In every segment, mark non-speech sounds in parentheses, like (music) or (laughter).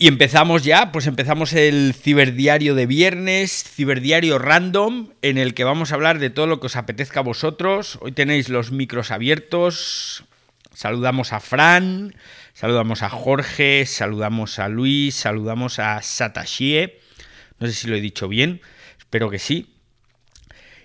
Y empezamos ya, pues empezamos el ciberdiario de viernes, ciberdiario random, en el que vamos a hablar de todo lo que os apetezca a vosotros. Hoy tenéis los micros abiertos. Saludamos a Fran, saludamos a Jorge, saludamos a Luis, saludamos a Satashie. No sé si lo he dicho bien, espero que sí.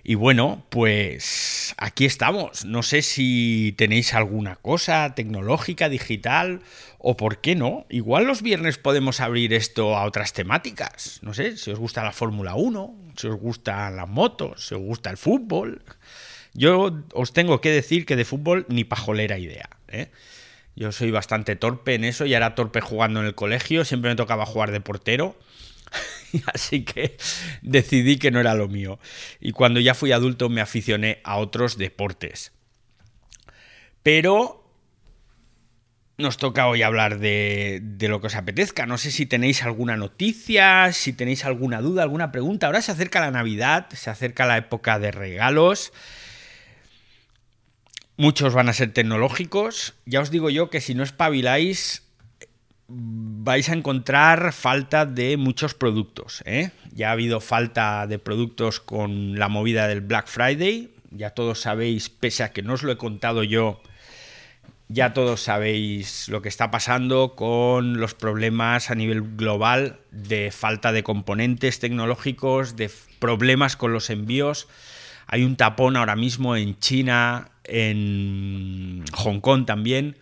Y bueno, pues aquí estamos. No sé si tenéis alguna cosa tecnológica, digital, o por qué no. Igual los viernes podemos abrir esto a otras temáticas. No sé, si os gusta la Fórmula 1, si os gustan las motos, si os gusta el fútbol. Yo os tengo que decir que de fútbol ni pajolera idea. ¿eh? Yo soy bastante torpe en eso y era torpe jugando en el colegio. Siempre me tocaba jugar de portero. (laughs) Así que decidí que no era lo mío. Y cuando ya fui adulto me aficioné a otros deportes. Pero nos toca hoy hablar de, lo que os apetezca. No sé si tenéis alguna noticia, si tenéis alguna duda, alguna pregunta. Ahora se acerca la Navidad, se acerca la época de regalos. Muchos van a ser tecnológicos. Ya os digo yo que si no espabiláis, vais a encontrar falta de muchos productos. ¿eh? Ya ha habido falta de productos con la movida del Black Friday. Ya todos sabéis, pese a que no os lo he contado yo, ya todos sabéis lo que está pasando con los problemas a nivel global de falta de componentes tecnológicos, de problemas con los envíos. Hay un tapón ahora mismo en China, en Hong Kong también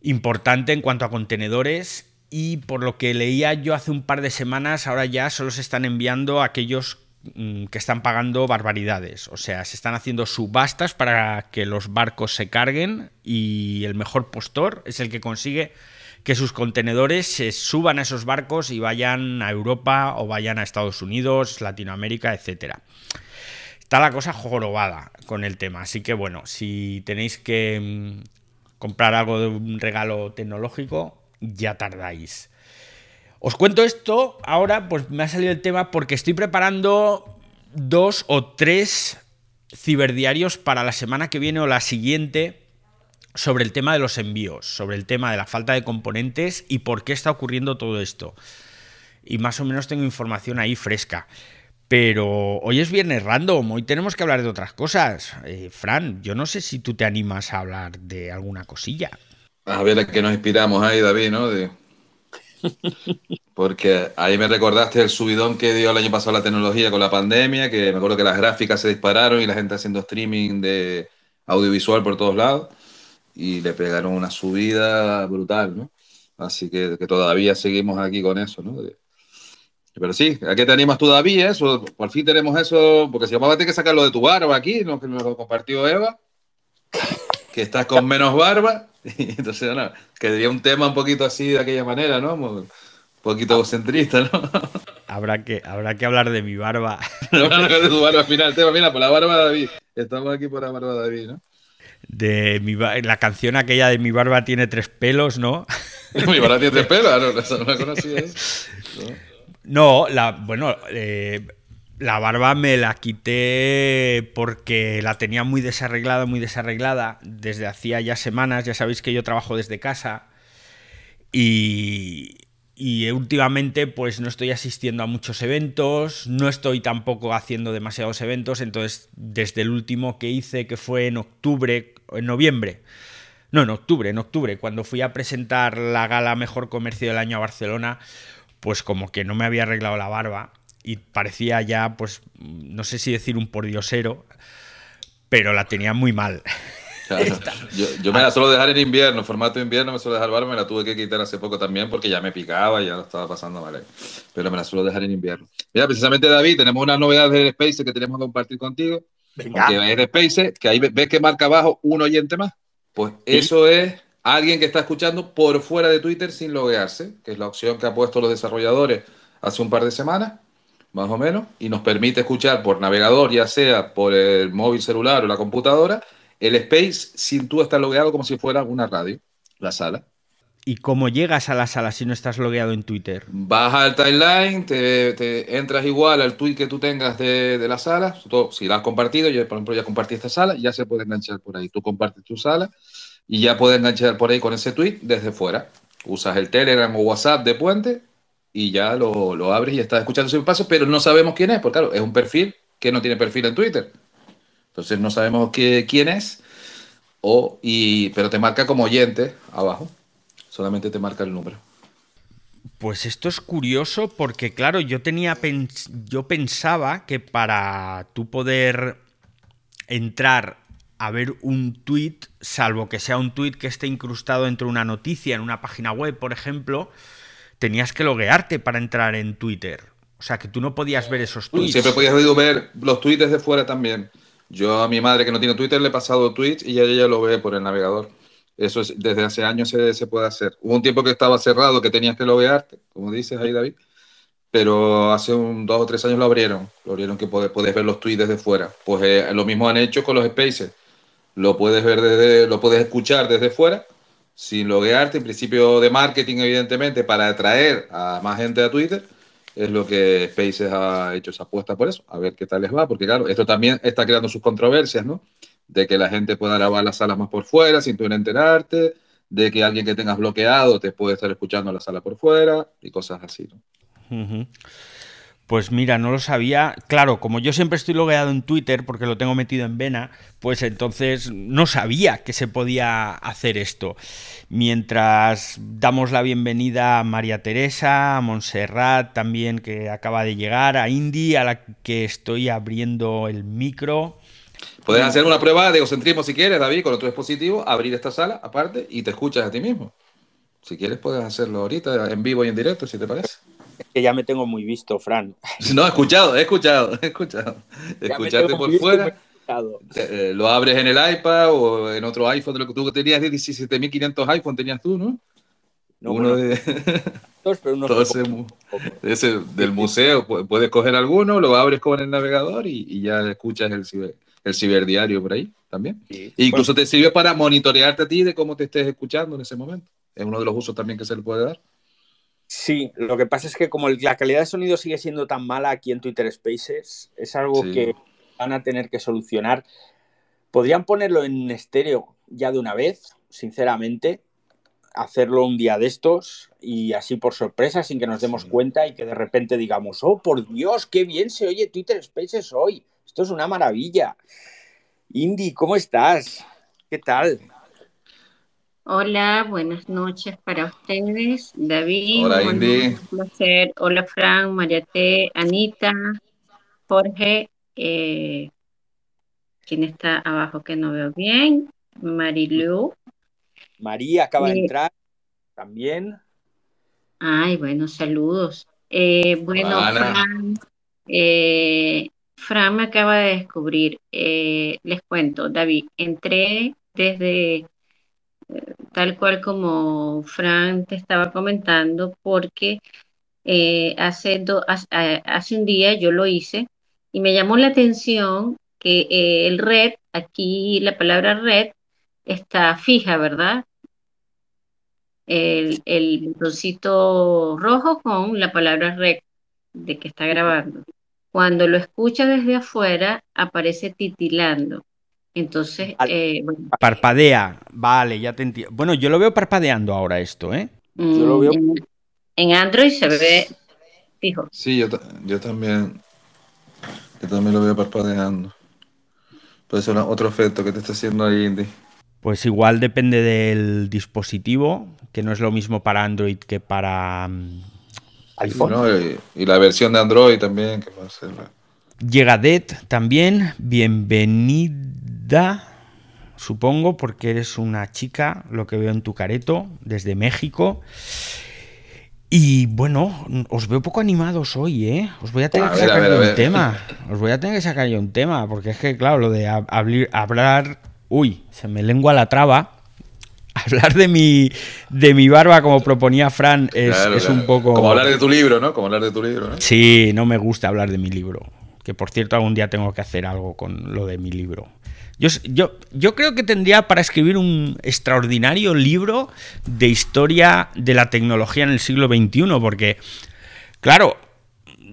importante en cuanto a contenedores y por lo que leía yo hace un par de semanas, ahora ya solo se están enviando aquellos que están pagando barbaridades. O sea, se están haciendo subastas para que los barcos se carguen y el mejor postor es el que consigue que sus contenedores se suban a esos barcos y vayan a Europa o vayan a Estados Unidos, Latinoamérica, etcétera. Está la cosa jorobada con el tema, así que bueno, si tenéis que mm, comprar algo de un regalo tecnológico, ya tardáis. Os cuento esto ahora, pues me ha salido el tema porque estoy preparando dos o tres ciberdiarios para la semana que viene o la siguiente sobre el tema de los envíos, sobre el tema de la falta de componentes y por qué está ocurriendo todo esto. Y más o menos tengo información ahí fresca. Pero hoy es viernes random, hoy tenemos que hablar de otras cosas. Eh, Fran, yo no sé si tú te animas a hablar de alguna cosilla. A ver, a qué nos inspiramos ahí, David, ¿no? Porque ahí me recordaste el subidón que dio el año pasado la tecnología con la pandemia, que me acuerdo que las gráficas se dispararon y la gente haciendo streaming de audiovisual por todos lados y le pegaron una subida brutal, ¿no? Así que, que todavía seguimos aquí con eso, ¿no? Pero sí, ¿a qué te animas todavía? Eso, por fin tenemos eso, porque si vamos a tener que sacarlo de tu barba aquí, ¿no? que nos lo compartió Eva, que estás con menos barba, (laughs) entonces, no, que sería un tema un poquito así de aquella manera, ¿no? Un poquito egocentrista, ¿no? (laughs) Habrá que, habrá que hablar de mi barba. (laughs) no, de tu barba al final, tema, mira, por la barba de David. Estamos aquí por la barba de David, ¿no? De mi, la canción aquella de mi barba tiene tres pelos, ¿no? mi barba tiene tres pelos, no, eso no la conocía. ¿eh? ¿no? No, la, bueno, eh, la barba me la quité porque la tenía muy desarreglada, muy desarreglada desde hacía ya semanas. Ya sabéis que yo trabajo desde casa y, últimamente pues no estoy asistiendo a muchos eventos, no estoy tampoco haciendo demasiados eventos, entonces desde el último que hice, que fue en octubre, en noviembre, no, en octubre, en octubre, cuando fui a presentar la gala Mejor Comercio del Año a Barcelona, pues como que no me había arreglado la barba y parecía ya, pues, no sé si decir un pordiosero, pero la tenía muy mal. (laughs) yo, me la suelo dejar en invierno, formato invierno me suelo dejar barba, me la tuve que quitar hace poco también porque ya me picaba y ya lo estaba pasando mal. Pero me la suelo dejar en invierno. Mira, precisamente David, tenemos una novedad del Space que tenemos que compartir contigo. Venga. Que es Space, que ahí ves que marca abajo un oyente más. Pues eso es alguien que está escuchando por fuera de Twitter sin loguearse, que es la opción que han puesto los desarrolladores hace un par de semanas, más o menos, y nos permite escuchar por navegador, ya sea por el móvil celular o la computadora, el space sin tú estar logueado como si fuera una radio, la sala. ¿Y cómo llegas a la sala si no estás logueado en Twitter? Vas al timeline, te, entras igual al tweet que tú tengas de, la sala. si la has compartido, yo por ejemplo ya compartí esta sala, ya se puede enganchar por ahí. Tú compartes tu sala y ya puede enganchar por ahí con ese tweet desde fuera. Usas el Telegram o WhatsApp de puente y ya lo, lo abres y estás escuchando ese paso, pero no sabemos quién es, porque claro, es un perfil que no tiene perfil en Twitter. Entonces no sabemos qué, quién es, o, y, pero te marca como oyente abajo. Solamente te marca el número. Pues esto es curioso porque, claro, yo tenía yo pensaba que para tú poder entrar a ver un tweet, salvo que sea un tweet que esté incrustado dentro de una noticia en una página web, por ejemplo, tenías que loguearte para entrar en Twitter. O sea, que tú no podías ver esos tweets. Siempre podías ver los tweets desde fuera también. Yo a mi madre que no tiene Twitter le he pasado tweets y ella, lo ve por el navegador. Eso es, desde hace años se, se, puede hacer. Hubo un tiempo que estaba cerrado, que tenías que loguearte, como dices ahí, David. Pero hace un dos o tres años lo abrieron. Lo abrieron que puedes, ver los tweets desde fuera. Pues eh, lo mismo han hecho con los spaces. Lo puedes ver desde, lo puedes escuchar desde fuera, sin loguearte. En principio de marketing, evidentemente, para atraer a más gente a Twitter es lo que Spaces ha hecho esa apuesta por eso, a ver qué tal les va, porque claro, esto también está creando sus controversias, ¿no? De que la gente pueda grabar las salas más por fuera sin tú enterarte, de que alguien que tengas bloqueado te puede estar escuchando la sala por fuera y cosas así, ¿no? Pues mira, no lo sabía. Claro, como yo siempre estoy logueado en Twitter porque lo tengo metido en vena, pues entonces no sabía que se podía hacer esto. Mientras damos la bienvenida a María Teresa, a Montserrat también que acaba de llegar, a Indy a la que estoy abriendo el micro. Puedes hacer una prueba de egocentrismo si quieres, David, con otro dispositivo, abrir esta sala aparte y te escuchas a ti mismo. Si quieres puedes hacerlo ahorita en vivo y en directo, si te parece. Es que ya me tengo muy visto, Fran. (laughs) No, he escuchado, he escuchado, he escuchado. Escucharte por fuera. Eh, lo abres en el iPad o en otro iPhone de lo que tú tenías 17.500 iPhone tenías tú, ¿no? uno de ese, del museo puedes coger alguno lo abres con el navegador y, ya escuchas el, ciber, el ciberdiario por ahí también e incluso te sirve para monitorearte a ti de cómo te estés escuchando en ese momento es uno de los usos también que se le puede dar Sí, lo que pasa es que como la calidad de sonido sigue siendo tan mala aquí en Twitter Spaces, es algo que van a tener que solucionar. Podrían ponerlo en estéreo ya de una vez, sinceramente, hacerlo un día de estos y así por sorpresa, sin que nos demos cuenta y que de repente digamos, oh, por Dios, qué bien se oye Twitter Spaces hoy. Esto es una maravilla. Indy, ¿cómo estás? ¿Qué tal? Hola, buenas noches para ustedes, David. Hola, Indy. Un placer. Hola, Fran, Mariate, Anita, Jorge, eh, ¿quién está abajo que no veo bien? Marilu. María acaba de entrar también. Ay, bueno, saludos. Eh, bueno, Fran, eh, Fran me acaba de descubrir, les cuento, David, entré desde tal cual como Fran te estaba comentando, porque eh, hace, hace un día yo lo hice y me llamó la atención que eh, el red, aquí la palabra red está fija, ¿verdad? El, el botoncito rojo con la palabra red de que está grabando. Cuando lo escucha desde afuera, aparece titilando. Entonces, eh, parpadea, vale, ya te entiendo. Bueno, yo lo veo parpadeando ahora esto, ¿eh? yo lo veo... En, Android se ve fijo. Sí, yo, también. Yo también lo veo parpadeando. Puede ser otro efecto que te está haciendo ahí, Indy. Pues igual depende del dispositivo, que no es lo mismo para Android que para mm, iPhone. y, la versión de Android también, que puede ser. Llega Dead también, bienvenido da, supongo, porque eres una chica, lo que veo en tu careto, desde México. Y bueno, os veo poco animados hoy, ¿eh? Os voy a tener que sacar un tema. Os voy a tener que sacar yo un tema, porque es que, claro, lo de hablar. Uy, se me lengua la traba. (laughs) Hablar de mi, de mi barba, como proponía Fran, es, un poco. Como hablar de tu libro, ¿no? Como hablar de tu libro, ¿no? Sí, no me gusta hablar de mi libro. Que por cierto, algún día tengo que hacer algo con lo de mi libro. Yo, creo que tendría para escribir un extraordinario libro de historia de la tecnología en el siglo XXI, porque, claro,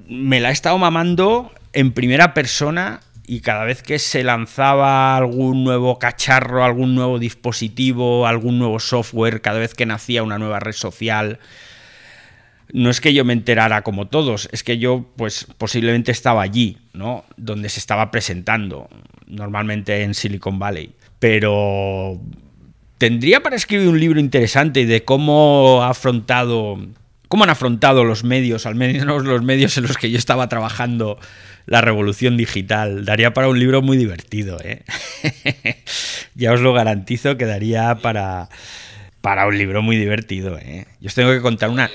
me la he estado mamando en primera persona y cada vez que se lanzaba algún nuevo cacharro, algún nuevo dispositivo, algún nuevo software, cada vez que nacía una nueva red social, no es que yo me enterara como todos, es que yo pues posiblemente estaba allí, ¿no? Donde se estaba presentando, normalmente en Silicon Valley. Pero tendría para escribir un libro interesante de cómo ha afrontado cómo han afrontado los medios, al menos los medios en los que yo estaba trabajando, la revolución digital. Daría para un libro muy divertido, ¿eh? (laughs) ya os lo garantizo que daría para, para un libro muy divertido, ¿eh? Yo os tengo que contar una...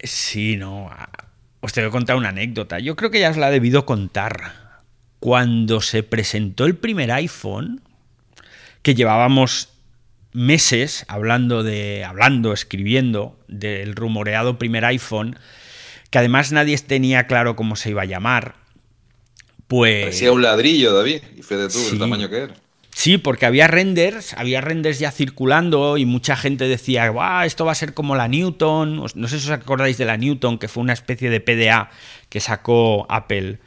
Sí, no. Os tengo que contar una anécdota. Yo creo que ya os la he debido contar. Cuando se presentó el primer iPhone, que llevábamos meses hablando de hablando, escribiendo del rumoreado primer iPhone, que además nadie tenía claro cómo se iba a llamar. Pues parecía un ladrillo, David, y fue de tú el tamaño que era. Sí, porque había renders, había renders ya circulando y mucha gente decía, "Guau, esto va a ser como la Newton." No sé si os acordáis de la Newton, que fue una especie de PDA que sacó Apple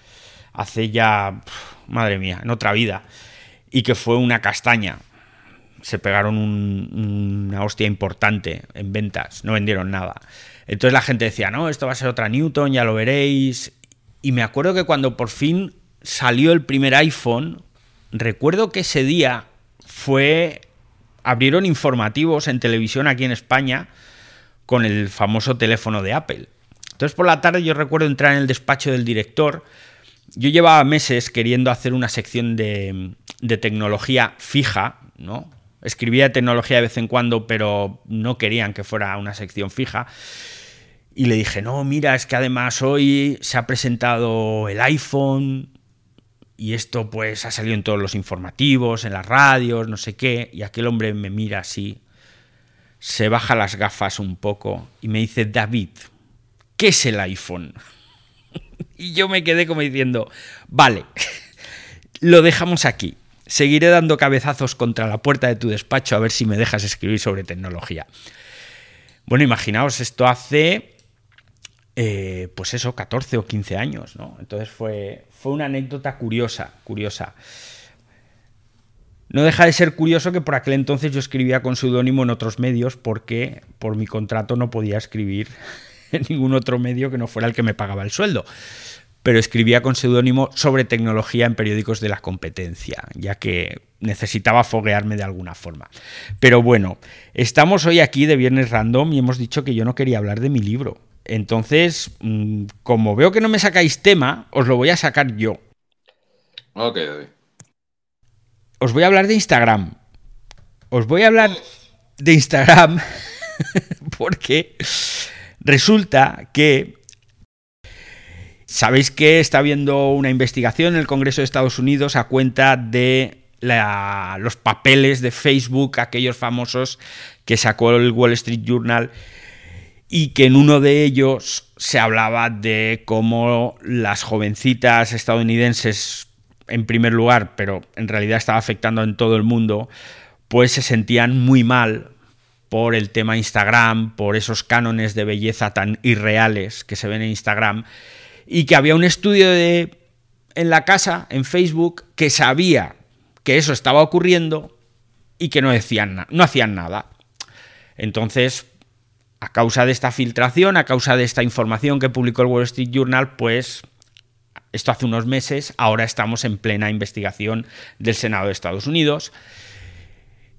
hace ya, madre mía, en otra vida, y que fue una castaña se pegaron una hostia importante en ventas, no vendieron nada. Entonces la gente decía, no, esto va a ser otra Newton, ya lo veréis. Y me acuerdo que cuando por fin salió el primer iPhone, recuerdo que ese día fue... Abrieron informativos en televisión aquí en España con el famoso teléfono de Apple. Entonces por la tarde yo recuerdo entrar en el despacho del director. Yo llevaba meses queriendo hacer una sección de, tecnología fija, ¿no? Escribía tecnología de vez en cuando, pero no querían que fuera una sección fija. Y le dije, no, mira, es que además hoy se ha presentado el iPhone y esto pues ha salido en todos los informativos, en las radios, no sé qué. Y aquel hombre me mira así, se baja las gafas un poco y me dice, David, ¿qué es el iPhone? Y yo me quedé como diciendo, vale, (laughs) lo dejamos aquí seguiré dando cabezazos contra la puerta de tu despacho a ver si me dejas escribir sobre tecnología. Bueno, imaginaos, esto hace, eh, pues eso, 14 o 15 años, ¿no? Entonces fue, fue una anécdota curiosa, curiosa. No deja de ser curioso que por aquel entonces yo escribía con seudónimo en otros medios porque por mi contrato no podía escribir (laughs) en ningún otro medio que no fuera el que me pagaba el sueldo pero escribía con seudónimo sobre tecnología en periódicos de la competencia, ya que necesitaba foguearme de alguna forma. Pero bueno, estamos hoy aquí de Viernes Random y hemos dicho que yo no quería hablar de mi libro. Entonces, mm, como veo que no me sacáis tema, os lo voy a sacar yo. Ok, Os voy a hablar de Instagram. Os voy a hablar de Instagram (laughs) porque resulta que Sabéis que está habiendo una investigación en el Congreso de Estados Unidos a cuenta de los papeles de Facebook, aquellos famosos que sacó el Wall Street Journal y que en uno de ellos se hablaba de cómo las jovencitas estadounidenses, en primer lugar, pero en realidad estaba afectando en todo el mundo, pues se sentían muy mal por el tema Instagram, por esos cánones de belleza tan irreales que se ven en Instagram y que había un estudio de, en la casa, en Facebook, que sabía que eso estaba ocurriendo y que no, decían, no hacían nada. Entonces, a causa de esta filtración, a causa de esta información que publicó el Wall Street Journal, pues esto hace unos meses, ahora estamos en plena investigación del Senado de Estados Unidos.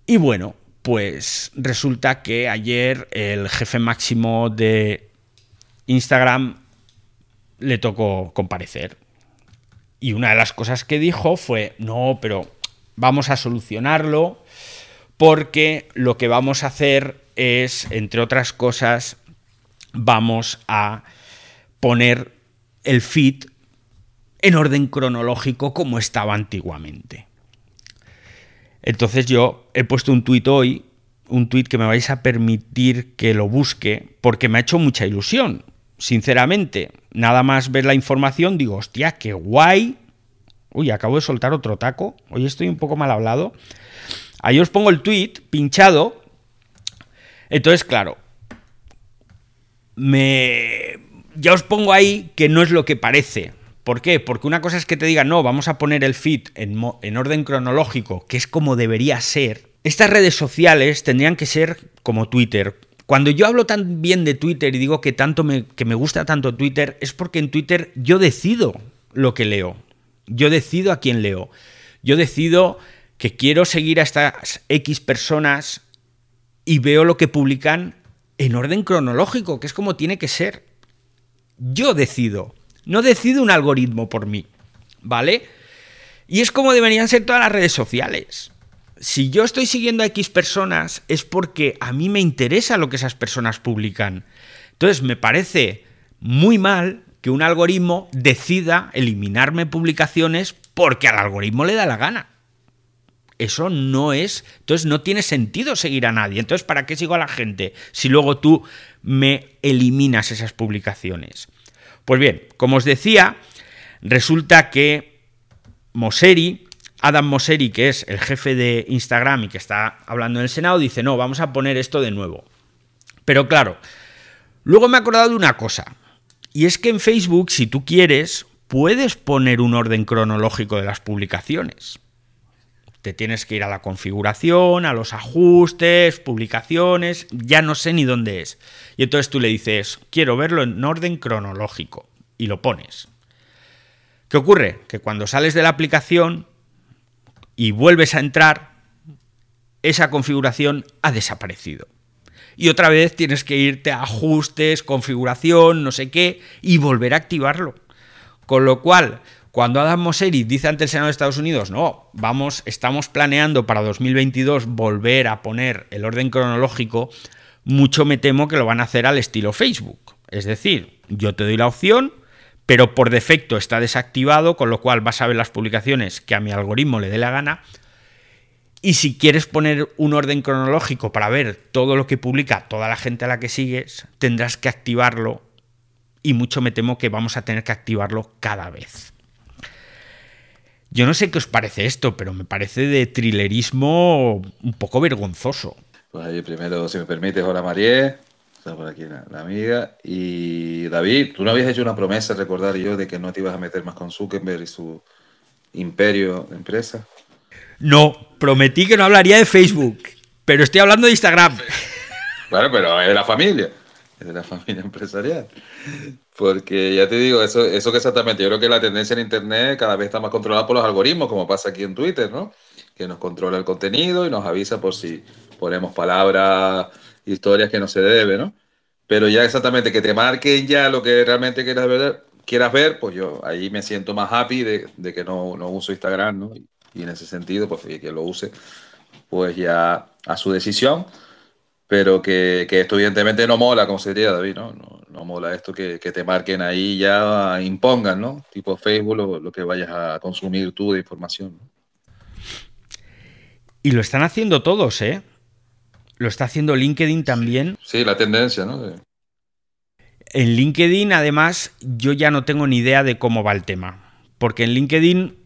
Y bueno, pues resulta que ayer el jefe máximo de Instagram le tocó comparecer. Y una de las cosas que dijo fue, no, pero vamos a solucionarlo porque lo que vamos a hacer es, entre otras cosas, vamos a poner el feed en orden cronológico como estaba antiguamente. Entonces yo he puesto un tuit hoy, un tuit que me vais a permitir que lo busque, porque me ha hecho mucha ilusión sinceramente, nada más ver la información, digo, hostia, qué guay. Uy, acabo de soltar otro taco. Hoy estoy un poco mal hablado. Ahí os pongo el tweet pinchado. Entonces, claro, me ya os pongo ahí que no es lo que parece, ¿Por qué? Porque una cosa es que te digan, no, vamos a poner el feed en, en orden cronológico, que es como debería ser. Estas redes sociales tendrían que ser como Twitter. Cuando yo hablo tan bien de Twitter y digo que, tanto me, que me gusta tanto Twitter, es porque en Twitter yo decido lo que leo. Yo decido a quién leo. Yo decido que quiero seguir a estas X personas y veo lo que publican en orden cronológico, que es como tiene que ser. Yo decido. No decide un algoritmo por mí, ¿vale? Y es como deberían ser todas las redes sociales. Si yo estoy siguiendo a X personas es porque a mí me interesa lo que esas personas publican. Entonces me parece muy mal que un algoritmo decida eliminarme publicaciones porque al algoritmo le da la gana. Eso no es, entonces no tiene sentido seguir a nadie. Entonces, ¿para qué sigo a la gente si luego tú me eliminas esas publicaciones? Pues bien, como os decía, resulta que Mosseri, Adam Mosseri, que es el jefe de Instagram y que está hablando en el Senado, dice, no, vamos a poner esto de nuevo. Pero claro, luego me he acordado de una cosa, y es que en Facebook, si tú quieres, puedes poner un orden cronológico de las publicaciones. Te tienes que ir a la configuración, a los ajustes, publicaciones, ya no sé ni dónde es. Y entonces tú le dices, quiero verlo en orden cronológico. Y lo pones. ¿Qué ocurre? Que cuando sales de la aplicación y vuelves a entrar, esa configuración ha desaparecido. Y otra vez tienes que irte a ajustes, configuración, no sé qué, y volver a activarlo. Con lo cual, cuando Adam Mosseri dice ante el Senado de Estados Unidos, no, vamos, estamos planeando para 2022 volver a poner el orden cronológico, mucho me temo que lo van a hacer al estilo Facebook. Es decir, yo te doy la opción, pero por defecto está desactivado, con lo cual vas a ver las publicaciones que a mi algoritmo le dé la gana. Y si quieres poner un orden cronológico para ver todo lo que publica toda la gente a la que sigues, tendrás que activarlo y mucho me temo que vamos a tener que activarlo cada vez. Yo no sé qué os parece esto, pero me parece de thrillerismo un poco vergonzoso. Pues ahí primero, si me permites, hola María, está por aquí la, amiga. Y David, tú no habías hecho una promesa, recordar yo, de que no te ibas a meter más con Zuckerberg y su imperio de empresa. No, prometí que no hablaría de Facebook, pero estoy hablando de Instagram. (laughs) Bueno, pero es de la familia, es de la familia empresarial. Porque ya te digo, eso, eso que exactamente, yo creo que la tendencia en Internet cada vez está más controlada por los algoritmos, como pasa aquí en Twitter, ¿no? Que nos controla el contenido y nos avisa por si ponemos palabras, historias que no se debe, ¿no? Pero ya exactamente que te marquen ya lo que realmente quieras ver, quieras ver pues yo ahí me siento más happy de, de que no, no, uso Instagram, ¿no? Y, y en ese sentido, pues que lo use, pues ya a su decisión pero que, que, esto evidentemente no mola, como se diría David, ¿no? No, no mola esto que, que, te marquen ahí ya, impongan, ¿no? Tipo Facebook, lo, lo que vayas a consumir tú de información. ¿no? Y lo están haciendo todos, ¿eh? Lo está haciendo LinkedIn también. Sí, la tendencia, ¿no? En LinkedIn, además, yo ya no tengo ni idea de cómo va el tema. Porque en LinkedIn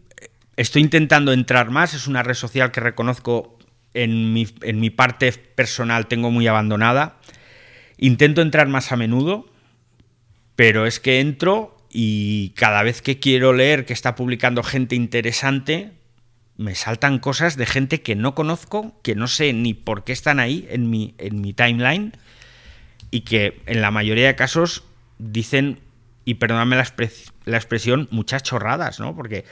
estoy intentando entrar más, es una red social que reconozco en mi, en mi parte personal tengo muy abandonada. Intento entrar más a menudo, pero es que entro y cada vez que quiero leer que está publicando gente interesante, me saltan cosas de gente que no conozco, que no sé ni por qué están ahí en mi, en mi timeline y que en la mayoría de casos dicen, y perdóname la, expres la expresión, muchas chorradas, ¿no? Porque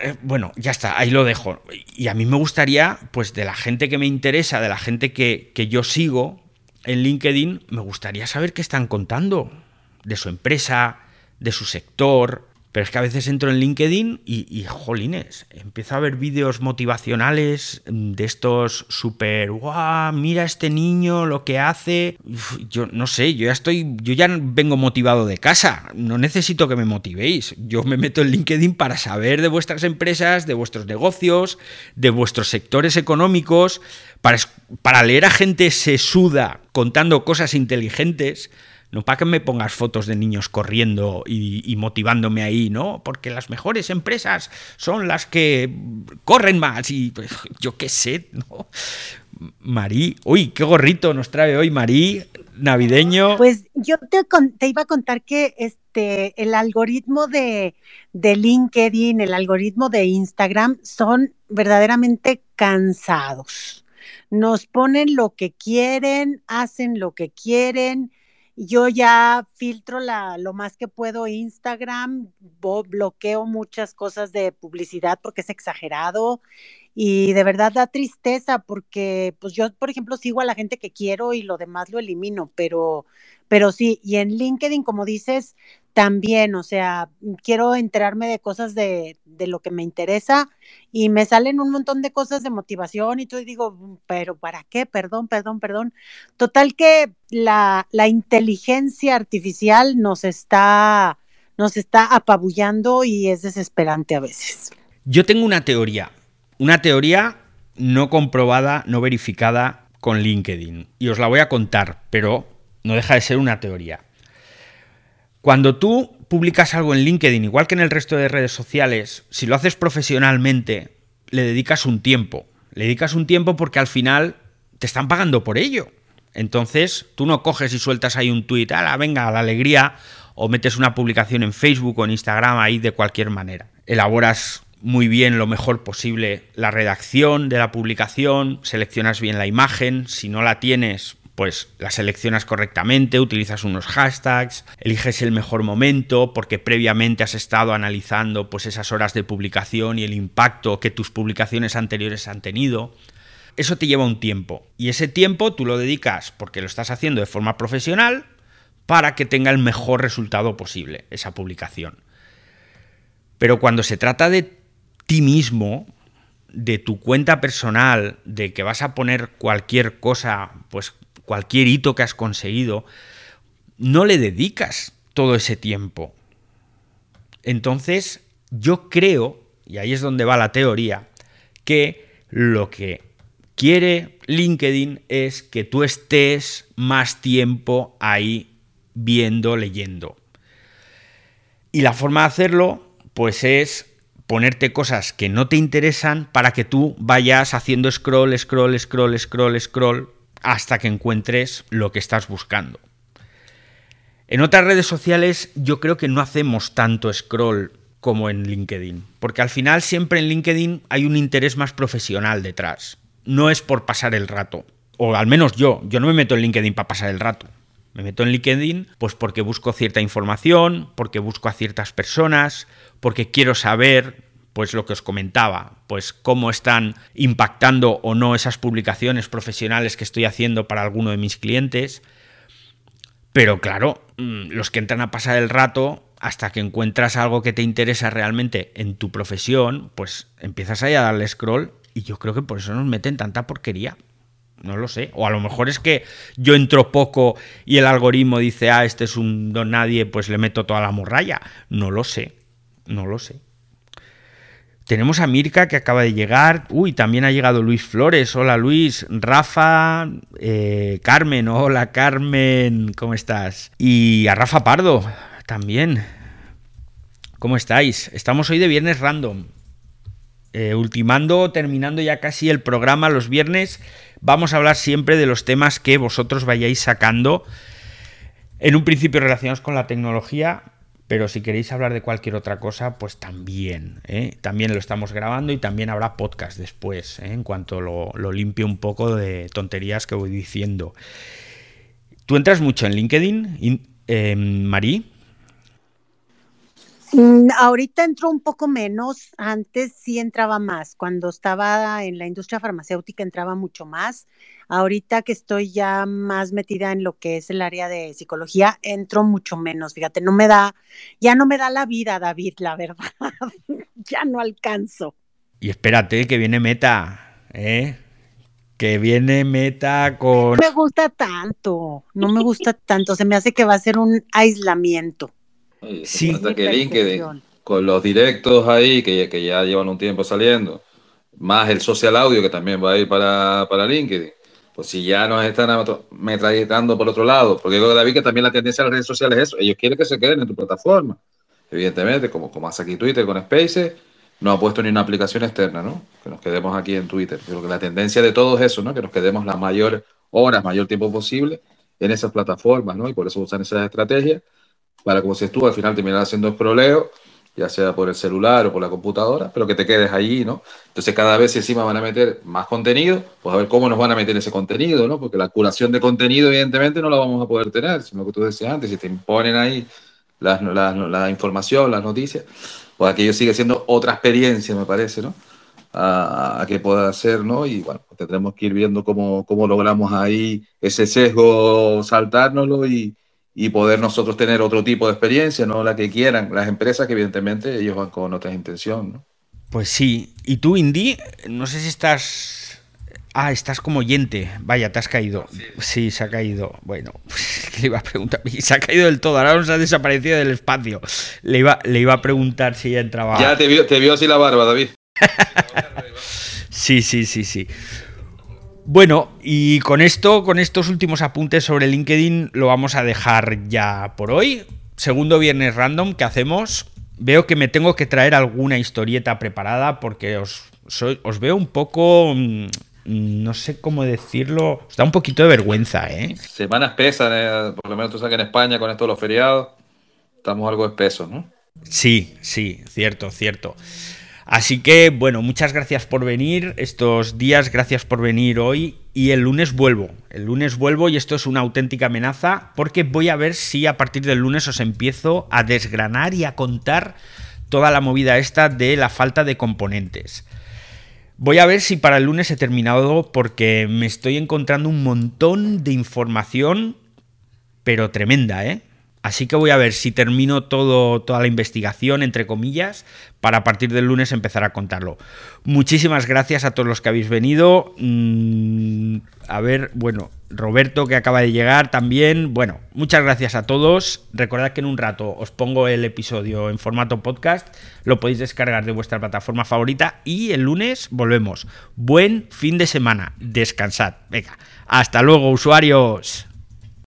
eh, bueno, ya está, ahí lo dejo. Y a mí me gustaría, pues de la gente que me interesa, de la gente que, que yo sigo en LinkedIn, me gustaría saber qué están contando de su empresa, de su sector, pero es que a veces entro en LinkedIn y, jolines, empiezo a ver vídeos motivacionales de estos súper, guau, mira este niño lo que hace. yo no sé, yo ya estoy, yo ya vengo motivado de casa, no necesito que me motivéis. Yo me meto en LinkedIn para saber de vuestras empresas, de vuestros negocios, de vuestros sectores económicos, para, para leer a gente sesuda contando cosas inteligentes no para que me pongas fotos de niños corriendo y, motivándome ahí, ¿no? Porque las mejores empresas son las que corren más y pues, (laughs) yo qué sé, ¿no? Marí, uy, qué gorrito nos trae hoy Marí. navideño. Pues yo te, te, iba a contar que este el algoritmo de, de LinkedIn, el algoritmo de Instagram son verdaderamente cansados. Nos ponen lo que quieren, hacen lo que quieren. Yo ya filtro la, lo más que puedo Instagram, bloqueo muchas cosas de publicidad porque es exagerado y de verdad da tristeza porque pues yo por ejemplo sigo a la gente que quiero y lo demás lo elimino, pero pero sí, y en LinkedIn como dices también, o sea, quiero enterarme de cosas de, de lo que me interesa y me salen un montón de cosas de motivación y todo digo, pero ¿para qué? Perdón, perdón, perdón. Total que la, la inteligencia artificial nos está nos está apabullando y es desesperante a veces. Yo tengo una teoría una teoría no comprobada, no verificada con LinkedIn. Y os la voy a contar, pero no deja de ser una teoría. Cuando tú publicas algo en LinkedIn, igual que en el resto de redes sociales, si lo haces profesionalmente, le dedicas un tiempo. Le dedicas un tiempo porque al final te están pagando por ello. Entonces, tú no coges y sueltas ahí un tuit, la venga, la alegría, o metes una publicación en Facebook o en Instagram ahí de cualquier manera. Elaboras muy bien lo mejor posible la redacción de la publicación, seleccionas bien la imagen, si no la tienes, pues la seleccionas correctamente, utilizas unos hashtags, eliges el mejor momento porque previamente has estado analizando pues esas horas de publicación y el impacto que tus publicaciones anteriores han tenido. Eso te lleva un tiempo y ese tiempo tú lo dedicas porque lo estás haciendo de forma profesional para que tenga el mejor resultado posible esa publicación. Pero cuando se trata de ti mismo, de tu cuenta personal, de que vas a poner cualquier cosa, pues cualquier hito que has conseguido, no le dedicas todo ese tiempo. Entonces, yo creo, y ahí es donde va la teoría, que lo que quiere LinkedIn es que tú estés más tiempo ahí viendo, leyendo. Y la forma de hacerlo, pues es ponerte cosas que no te interesan para que tú vayas haciendo scroll, scroll, scroll, scroll, scroll, hasta que encuentres lo que estás buscando. En otras redes sociales yo creo que no hacemos tanto scroll como en LinkedIn, porque al final siempre en LinkedIn hay un interés más profesional detrás. No es por pasar el rato, o al menos yo, yo no me meto en LinkedIn para pasar el rato. Me meto en LinkedIn pues porque busco cierta información, porque busco a ciertas personas, porque quiero saber pues lo que os comentaba, pues cómo están impactando o no esas publicaciones profesionales que estoy haciendo para alguno de mis clientes. Pero claro, mm, los que entran a pasar el rato, hasta que encuentras algo que te interesa realmente en tu profesión, pues empiezas ahí a darle scroll y yo creo que por eso nos meten tanta porquería. No lo sé. O a lo mejor es que yo entro poco y el algoritmo dice, ah, este es un don nadie, pues le meto toda la morralla. No lo sé. No lo sé. Tenemos a Mirka que acaba de llegar. Uy, también ha llegado Luis Flores. Hola Luis. Rafa, eh, Carmen. Hola Carmen. ¿Cómo estás? Y a Rafa Pardo también. ¿Cómo estáis? Estamos hoy de viernes random. Eh, ultimando, terminando ya casi el programa los viernes. Vamos a hablar siempre de los temas que vosotros vayáis sacando. En un principio relacionados con la tecnología, pero si queréis hablar de cualquier otra cosa, pues también. ¿eh? También lo estamos grabando y también habrá podcast después, ¿eh? en cuanto lo, lo limpie un poco de tonterías que voy diciendo. ¿Tú entras mucho en LinkedIn, eh, Marí? Mm, ahorita entro un poco menos, antes sí entraba más, cuando estaba en la industria farmacéutica entraba mucho más, ahorita que estoy ya más metida en lo que es el área de psicología, entro mucho menos, fíjate, no me da, ya no me da la vida, David, la verdad, (laughs) ya no alcanzo. Y espérate, que viene meta, ¿eh? Que viene meta con... No me gusta tanto, no me gusta tanto, se me hace que va a ser un aislamiento. Sí. que LinkedIn, con los directos ahí, que, que, ya llevan un tiempo saliendo, más el social audio que también va a ir para, para LinkedIn, pues si ya nos están metralletando por otro lado, porque creo David que también la tendencia de las redes sociales es eso, ellos quieren que se queden en tu plataforma. Evidentemente, como, como hace aquí Twitter con Spaces, no ha puesto ni una aplicación externa, ¿no? Que nos quedemos aquí en Twitter. Creo que la tendencia de todo es eso, ¿no? Que nos quedemos las mayores horas, mayor tiempo posible en esas plataformas, ¿no? Y por eso usan esas estrategias para, como si tú, al final terminar haciendo esproleo, ya sea por el celular o por la computadora, pero que te quedes allí, ¿no? Entonces cada vez encima van a meter más contenido, pues a ver cómo nos van a meter ese contenido, ¿no? Porque la curación de contenido evidentemente no la vamos a poder tener, sino que tú decías antes, si te imponen ahí la, la, la información, las noticias, pues aquello sigue siendo otra experiencia, me parece, ¿no? A, a, que pueda hacer, ¿no? Y bueno, pues tendremos que ir viendo cómo, cómo logramos ahí ese sesgo, saltárnoslo y, y poder nosotros tener otro tipo de experiencia, no la que quieran las empresas, que evidentemente ellos van con otras intenciones, ¿no? Pues sí. Y tú, Indy, no sé si estás... Ah, estás como oyente. Vaya, te has caído. Sí, se ha caído. Bueno, pues, (laughs) le iba a preguntar. (laughs) Se ha caído del todo. Ahora nos ha desaparecido del espacio. Le iba, le iba a preguntar si ya entraba. Ya te vio, te vio así la barba, David. (laughs) sí, sí, sí, sí. Bueno, y con esto, con estos últimos apuntes sobre LinkedIn, lo vamos a dejar ya por hoy. Segundo viernes random que hacemos. Veo que me tengo que traer alguna historieta preparada porque os, soy, os veo un poco. No sé cómo decirlo. Os da un poquito de vergüenza, ¿eh? Semanas pesan, ¿eh? por lo menos tú sabes que en España con esto de los feriados estamos algo espesos, ¿no? Sí, sí, cierto, cierto. Así que, bueno, muchas gracias por venir estos días, gracias por venir hoy y el lunes vuelvo. El lunes vuelvo y esto es una auténtica amenaza porque voy a ver si a partir del lunes os empiezo a desgranar y a contar toda la movida esta de la falta de componentes. Voy a ver si para el lunes he terminado porque me estoy encontrando un montón de información, pero tremenda, ¿eh? Así que voy a ver si termino todo, toda la investigación, entre comillas, para a partir del lunes empezar a contarlo. Muchísimas gracias a todos los que habéis venido. Mm, a ver, bueno, Roberto que acaba de llegar también. Bueno, muchas gracias a todos. Recordad que en un rato os pongo el episodio en formato podcast. Lo podéis descargar de vuestra plataforma favorita y el lunes volvemos. Buen fin de semana. Descansad. Venga, hasta luego, usuarios.